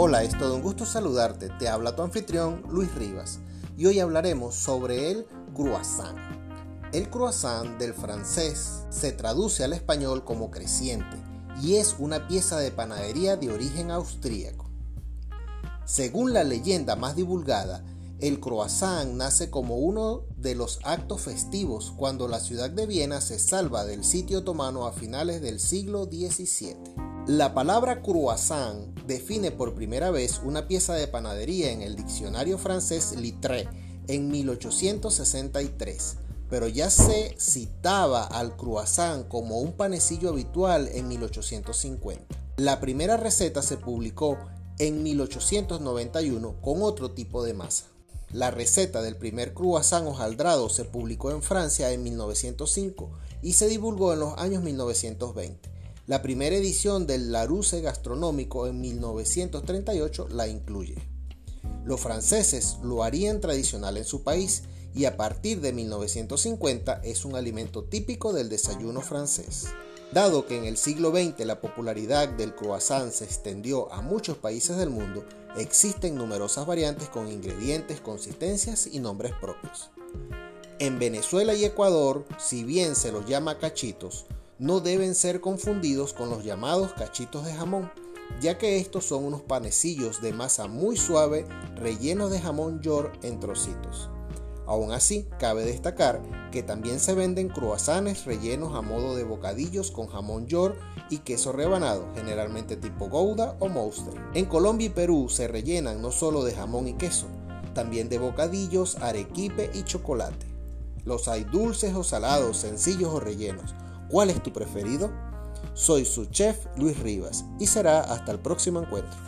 Hola, es todo un gusto saludarte. Te habla tu anfitrión Luis Rivas y hoy hablaremos sobre el croissant. El croissant del francés se traduce al español como creciente y es una pieza de panadería de origen austríaco. Según la leyenda más divulgada, el croissant nace como uno de los actos festivos cuando la ciudad de Viena se salva del sitio otomano a finales del siglo XVII. La palabra croissant define por primera vez una pieza de panadería en el diccionario francés Littré en 1863, pero ya se citaba al croissant como un panecillo habitual en 1850. La primera receta se publicó en 1891 con otro tipo de masa. La receta del primer croissant hojaldrado se publicó en Francia en 1905 y se divulgó en los años 1920. La primera edición del Larousse gastronómico en 1938 la incluye. Los franceses lo harían tradicional en su país y a partir de 1950 es un alimento típico del desayuno francés. Dado que en el siglo XX la popularidad del croissant se extendió a muchos países del mundo, existen numerosas variantes con ingredientes, consistencias y nombres propios. En Venezuela y Ecuador, si bien se los llama cachitos, no deben ser confundidos con los llamados cachitos de jamón, ya que estos son unos panecillos de masa muy suave rellenos de jamón york en trocitos. Aún así, cabe destacar que también se venden croissants rellenos a modo de bocadillos con jamón york y queso rebanado, generalmente tipo Gouda o Monster. En Colombia y Perú se rellenan no solo de jamón y queso, también de bocadillos, arequipe y chocolate. Los hay dulces o salados, sencillos o rellenos ¿Cuál es tu preferido? Soy su chef Luis Rivas y será hasta el próximo encuentro.